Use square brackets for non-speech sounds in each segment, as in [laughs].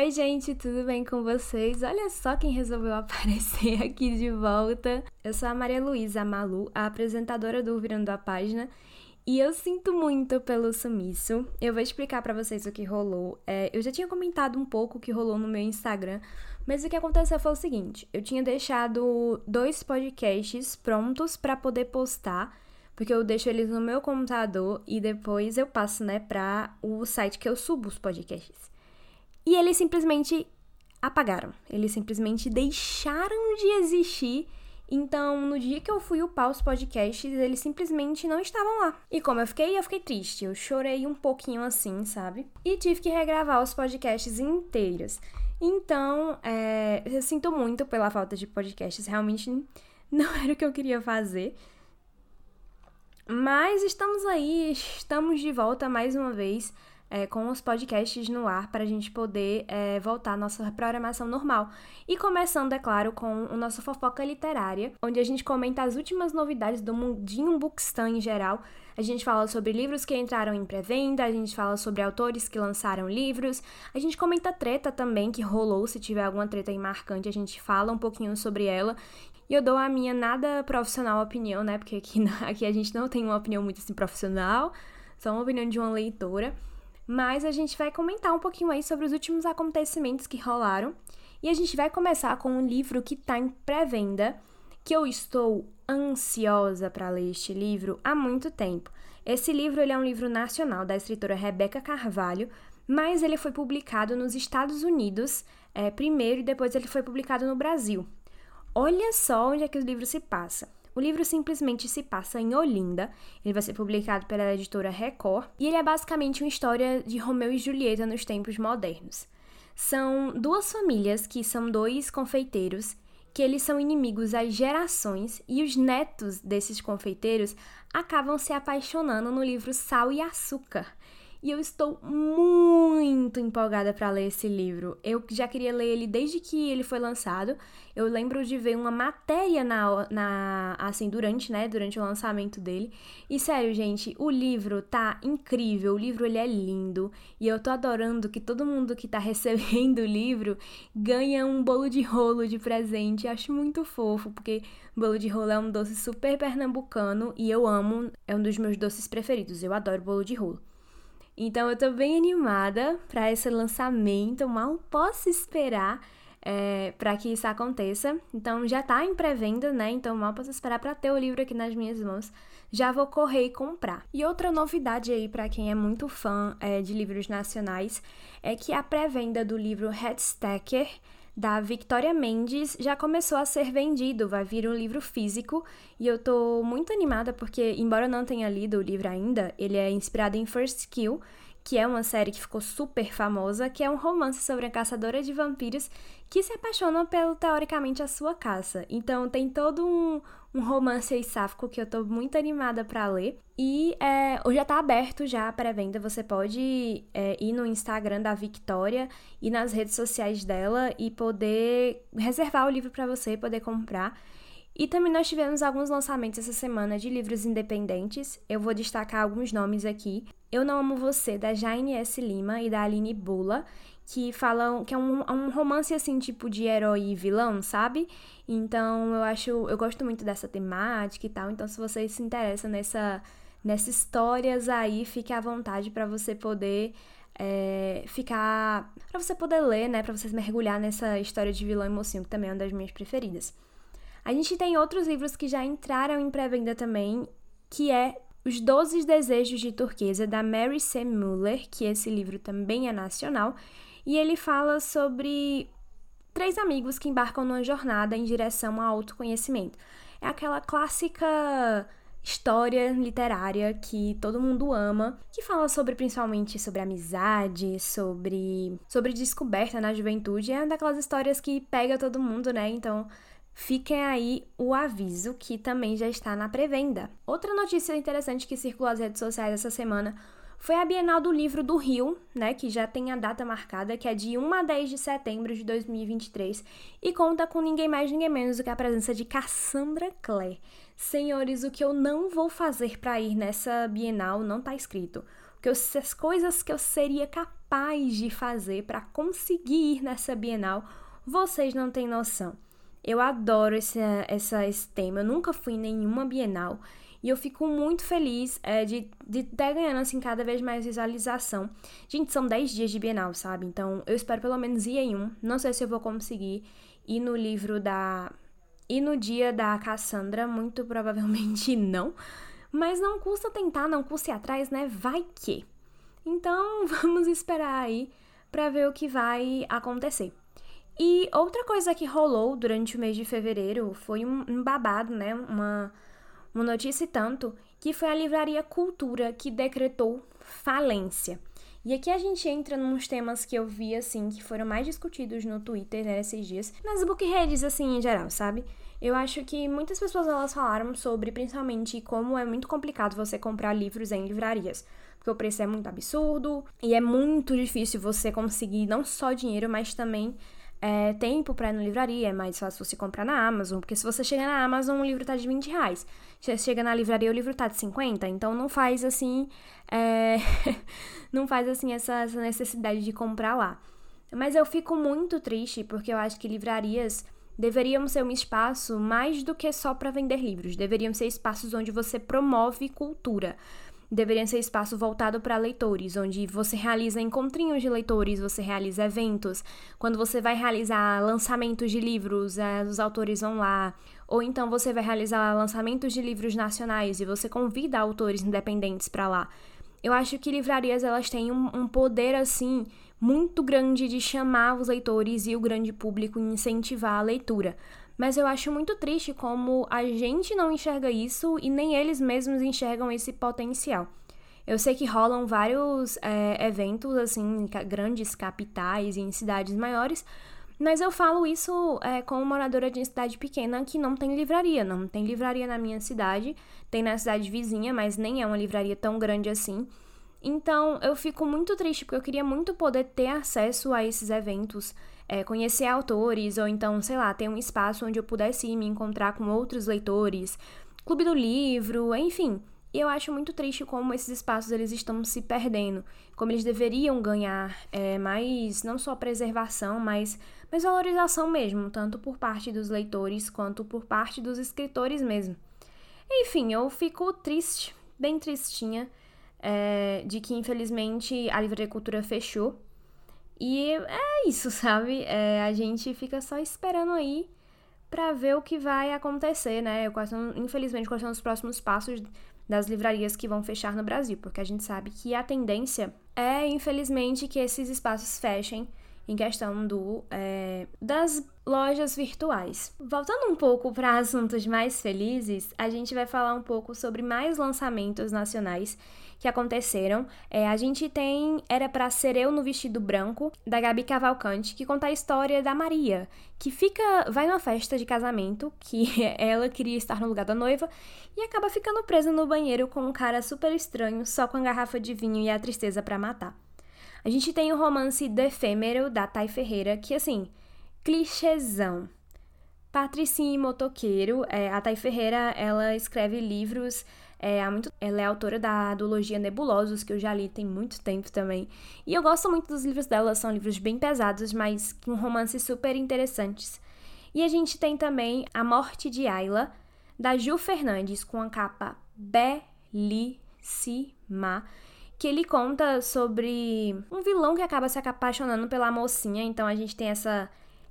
Oi, gente, tudo bem com vocês? Olha só quem resolveu [laughs] aparecer aqui de volta. Eu sou a Maria Luísa Malu, a apresentadora do Virando a Página, e eu sinto muito pelo sumiço. Eu vou explicar para vocês o que rolou. É, eu já tinha comentado um pouco o que rolou no meu Instagram, mas o que aconteceu foi o seguinte: eu tinha deixado dois podcasts prontos para poder postar porque eu deixo eles no meu computador e depois eu passo, né, para o site que eu subo os podcasts. E eles simplesmente apagaram, eles simplesmente deixaram de existir. Então, no dia que eu fui upar os podcasts, eles simplesmente não estavam lá. E como eu fiquei, eu fiquei triste. Eu chorei um pouquinho assim, sabe? E tive que regravar os podcasts inteiros. Então, é, eu sinto muito pela falta de podcasts. Realmente [laughs] não era o que eu queria fazer. Mas estamos aí, estamos de volta mais uma vez é, com os podcasts no ar para a gente poder é, voltar à nossa programação normal. E começando, é claro, com o nosso Fofoca Literária, onde a gente comenta as últimas novidades do mundinho Bookstan em geral. A gente fala sobre livros que entraram em pré-venda, a gente fala sobre autores que lançaram livros, a gente comenta treta também que rolou, se tiver alguma treta aí marcante, a gente fala um pouquinho sobre ela. E eu dou a minha nada profissional opinião, né? Porque aqui, [laughs] aqui a gente não tem uma opinião muito assim profissional, só uma opinião de uma leitora mas a gente vai comentar um pouquinho aí sobre os últimos acontecimentos que rolaram. E a gente vai começar com um livro que está em pré-venda, que eu estou ansiosa para ler este livro há muito tempo. Esse livro ele é um livro nacional da escritora Rebeca Carvalho, mas ele foi publicado nos Estados Unidos é, primeiro e depois ele foi publicado no Brasil. Olha só onde é que o livro se passa. O livro simplesmente se passa em Olinda, ele vai ser publicado pela editora Record, e ele é basicamente uma história de Romeu e Julieta nos tempos modernos. São duas famílias que são dois confeiteiros, que eles são inimigos há gerações, e os netos desses confeiteiros acabam se apaixonando no livro Sal e Açúcar, e eu estou muito empolgada para ler esse livro. Eu já queria ler ele desde que ele foi lançado. Eu lembro de ver uma matéria na, na assim durante, né, durante o lançamento dele. E sério, gente, o livro tá incrível. O livro ele é lindo e eu tô adorando que todo mundo que tá [laughs] recebendo o livro ganha um bolo de rolo de presente. Acho muito fofo, porque bolo de rolo é um doce super pernambucano e eu amo, é um dos meus doces preferidos. Eu adoro bolo de rolo. Então eu tô bem animada para esse lançamento, mal posso esperar é, para que isso aconteça. Então já tá em pré-venda, né? Então mal posso esperar para ter o livro aqui nas minhas mãos. Já vou correr e comprar. E outra novidade aí para quem é muito fã é, de livros nacionais é que a pré-venda do livro Headstacker da Victoria Mendes já começou a ser vendido, vai vir um livro físico. E eu tô muito animada porque, embora eu não tenha lido o livro ainda, ele é inspirado em First Kill, que é uma série que ficou super famosa, que é um romance sobre a caçadora de vampiros que se apaixona pelo, teoricamente, a sua caça. Então tem todo um, um romance aí sáfico que eu tô muito animada para ler. E é, já tá aberto já para venda. Você pode é, ir no Instagram da Victoria e nas redes sociais dela e poder reservar o livro para você poder comprar. E também nós tivemos alguns lançamentos essa semana de livros independentes. Eu vou destacar alguns nomes aqui. Eu Não Amo Você, da Jaine S. Lima e da Aline Bula que falam que é um, é um romance assim, tipo de herói e vilão, sabe? Então eu acho, eu gosto muito dessa temática e tal. Então, se vocês se interessam nessa, nessas histórias aí, fique à vontade para você poder é, ficar. para você poder ler, né? Pra vocês mergulhar nessa história de vilão e mocinho, que também é uma das minhas preferidas. A gente tem outros livros que já entraram em pré-venda também, que é Os Doze Desejos de Turquesa, da Mary C. Muller, que esse livro também é nacional e ele fala sobre três amigos que embarcam numa jornada em direção ao autoconhecimento. É aquela clássica história literária que todo mundo ama, que fala sobre principalmente sobre amizade, sobre sobre descoberta na juventude, é uma daquelas histórias que pega todo mundo, né? Então, fiquem aí o aviso que também já está na pré-venda. Outra notícia interessante que circulou nas redes sociais essa semana foi a Bienal do Livro do Rio, né, que já tem a data marcada, que é de 1 a 10 de setembro de 2023, e conta com ninguém mais, ninguém menos do que a presença de Cassandra Clare. Senhores, o que eu não vou fazer para ir nessa Bienal não tá escrito. porque as coisas que eu seria capaz de fazer para conseguir ir nessa Bienal, vocês não têm noção. Eu adoro esse, essa, esse tema. Eu nunca fui em nenhuma Bienal. E eu fico muito feliz é, de estar tá ganhando, assim, cada vez mais visualização. Gente, são 10 dias de Bienal, sabe? Então, eu espero pelo menos ir em um. Não sei se eu vou conseguir ir no livro da... E no dia da Cassandra, muito provavelmente [laughs] não. Mas não custa tentar, não custa ir atrás, né? Vai que. Então, [laughs] vamos esperar aí para ver o que vai acontecer. E outra coisa que rolou durante o mês de fevereiro foi um, um babado, né? Uma uma notícia e tanto, que foi a Livraria Cultura que decretou falência. E aqui a gente entra nos temas que eu vi, assim, que foram mais discutidos no Twitter né, esses dias, nas book redes, assim, em geral, sabe? Eu acho que muitas pessoas elas falaram sobre, principalmente, como é muito complicado você comprar livros em livrarias. Porque o preço é muito absurdo e é muito difícil você conseguir não só dinheiro, mas também é, tempo para ir na livraria, é mais fácil você comprar na Amazon, porque se você chegar na Amazon, o livro tá de 20 reais. Você chega na livraria, o livro tá de 50, então não faz assim, é... [laughs] não faz assim essa, essa necessidade de comprar lá. Mas eu fico muito triste, porque eu acho que livrarias deveriam ser um espaço mais do que só para vender livros, deveriam ser espaços onde você promove cultura deveriam ser espaço voltado para leitores, onde você realiza encontrinhos de leitores, você realiza eventos. Quando você vai realizar lançamentos de livros, é, os autores vão lá. Ou então você vai realizar lançamentos de livros nacionais e você convida autores independentes para lá. Eu acho que livrarias elas têm um, um poder assim muito grande de chamar os leitores e o grande público e incentivar a leitura. Mas eu acho muito triste como a gente não enxerga isso e nem eles mesmos enxergam esse potencial. Eu sei que rolam vários é, eventos, assim, em grandes capitais e em cidades maiores, mas eu falo isso é, como moradora de cidade pequena que não tem livraria. Não tem livraria na minha cidade, tem na cidade vizinha, mas nem é uma livraria tão grande assim. Então eu fico muito triste porque eu queria muito poder ter acesso a esses eventos é, conhecer autores, ou então, sei lá, ter um espaço onde eu pudesse me encontrar com outros leitores, clube do livro, enfim. E eu acho muito triste como esses espaços eles estão se perdendo, como eles deveriam ganhar é, mais, não só preservação, mas, mas valorização mesmo, tanto por parte dos leitores quanto por parte dos escritores mesmo. Enfim, eu fico triste, bem tristinha, é, de que infelizmente a livraria cultura fechou e é isso, sabe? É, a gente fica só esperando aí para ver o que vai acontecer, né? Quais são, infelizmente, quais são os próximos passos das livrarias que vão fechar no Brasil, porque a gente sabe que a tendência é, infelizmente, que esses espaços fechem em questão do é, das lojas virtuais. Voltando um pouco para assuntos mais felizes, a gente vai falar um pouco sobre mais lançamentos nacionais que aconteceram. É, a gente tem Era para Ser Eu no Vestido Branco, da Gabi Cavalcante, que conta a história da Maria, que fica. vai numa festa de casamento, que [laughs] ela queria estar no lugar da noiva, e acaba ficando presa no banheiro com um cara super estranho, só com a garrafa de vinho e a tristeza para matar. A gente tem o romance The Efêmero, da Thay Ferreira, que assim, clichêzão. Patricinha e motoqueiro, é, a Thay Ferreira, ela escreve livros é, há muito, ela é autora da duologia Nebulosos, que eu já li tem muito tempo também. E eu gosto muito dos livros dela, são livros bem pesados, mas com romances super interessantes. E a gente tem também A Morte de Ayla, da Ju Fernandes, com a capa belíssima, que ele conta sobre um vilão que acaba se apaixonando pela mocinha, então a gente tem essa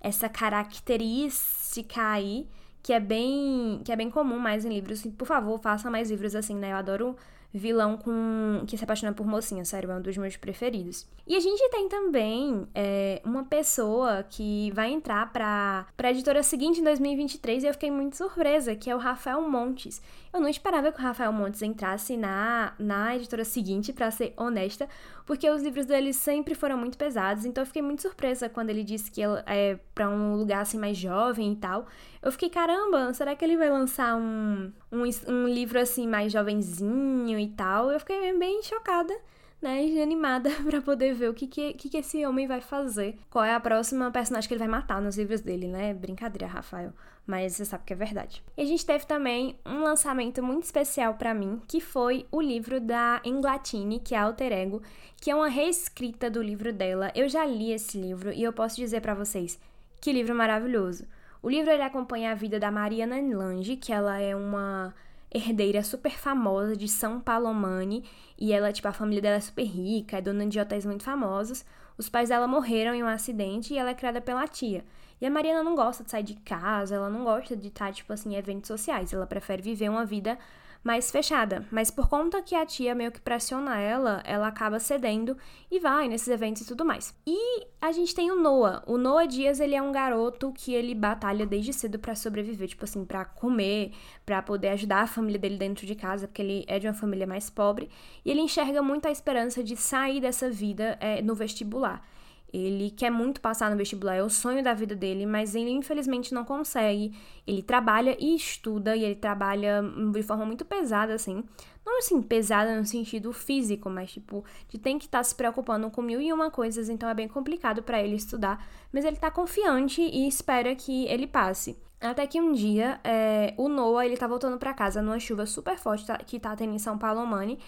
essa característica aí que é bem que é bem comum mais em livros. Por favor, faça mais livros assim, né? Eu adoro vilão com que se apaixona por mocinha, sério, é um dos meus preferidos. E a gente tem também é, uma pessoa que vai entrar pra, pra editora seguinte em 2023 e eu fiquei muito surpresa, que é o Rafael Montes. Eu não esperava que o Rafael Montes entrasse na, na editora seguinte, para ser honesta, porque os livros dele sempre foram muito pesados, então eu fiquei muito surpresa quando ele disse que é para um lugar assim mais jovem e tal. Eu fiquei, caramba, será que ele vai lançar um, um, um livro assim mais jovenzinho e tal? Eu fiquei bem chocada né, animada [laughs] para poder ver o que que, que que esse homem vai fazer. Qual é a próxima personagem que ele vai matar nos livros dele, né? Brincadeira, Rafael. Mas você sabe que é verdade. E a gente teve também um lançamento muito especial para mim, que foi o livro da Englatine, que é Alter Ego, que é uma reescrita do livro dela. Eu já li esse livro e eu posso dizer para vocês que livro maravilhoso. O livro ele acompanha a vida da Mariana Lange, que ela é uma herdeira super famosa de São Palomani. E ela, tipo, a família dela é super rica, é dona de hotéis muito famosos. Os pais dela morreram em um acidente e ela é criada pela tia. E a Mariana não gosta de sair de casa, ela não gosta de estar, tipo assim, em eventos sociais. Ela prefere viver uma vida mais fechada. Mas por conta que a tia meio que pressiona ela, ela acaba cedendo e vai nesses eventos e tudo mais. E a gente tem o Noah. O Noah Dias, ele é um garoto que ele batalha desde cedo para sobreviver, tipo assim, para comer, para poder ajudar a família dele dentro de casa, porque ele é de uma família mais pobre. E ele enxerga muito a esperança de sair dessa vida é, no vestibular. Ele quer muito passar no vestibular, é o sonho da vida dele, mas ele infelizmente não consegue. Ele trabalha e estuda, e ele trabalha de forma muito pesada, assim. Não assim, pesada no sentido físico, mas tipo, de tem que estar tá se preocupando com mil e uma coisas, então é bem complicado para ele estudar. Mas ele tá confiante e espera que ele passe. Até que um dia, é, o Noah, ele tá voltando para casa numa chuva super forte tá, que tá tendo em São Paulo, Mani,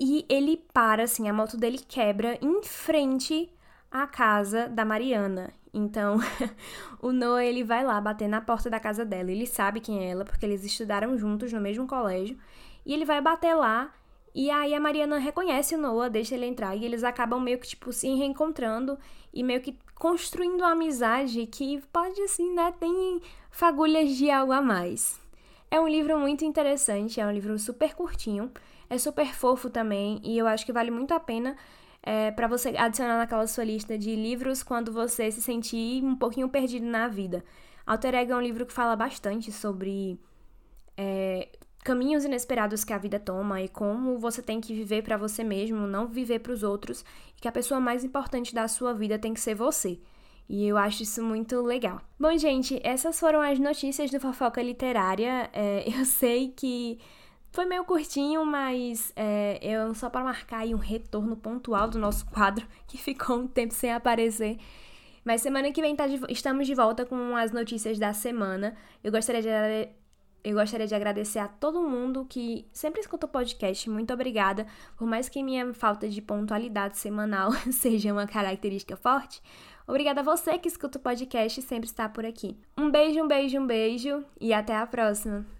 e ele para, assim, a moto dele quebra em frente a casa da Mariana. Então, [laughs] o Noah ele vai lá bater na porta da casa dela. Ele sabe quem é ela porque eles estudaram juntos no mesmo colégio. E ele vai bater lá e aí a Mariana reconhece o Noah, deixa ele entrar e eles acabam meio que tipo se reencontrando e meio que construindo uma amizade que pode assim, né, tem fagulhas de algo a mais. É um livro muito interessante, é um livro super curtinho, é super fofo também e eu acho que vale muito a pena é, para você adicionar naquela sua lista de livros quando você se sentir um pouquinho perdido na vida. Alter Ego é um livro que fala bastante sobre é, caminhos inesperados que a vida toma e como você tem que viver para você mesmo, não viver para os outros, e que a pessoa mais importante da sua vida tem que ser você. E eu acho isso muito legal. Bom, gente, essas foram as notícias do Fofoca Literária. É, [laughs] eu sei que foi meio curtinho, mas é, eu só para marcar aí um retorno pontual do nosso quadro, [laughs] que ficou um tempo sem aparecer. Mas semana que vem tá de, estamos de volta com as notícias da semana. Eu gostaria de, eu gostaria de agradecer a todo mundo que sempre escuta o podcast. Muito obrigada. Por mais que minha falta de pontualidade semanal [laughs] seja uma característica forte, obrigada a você que escuta o podcast e sempre está por aqui. Um beijo, um beijo, um beijo e até a próxima.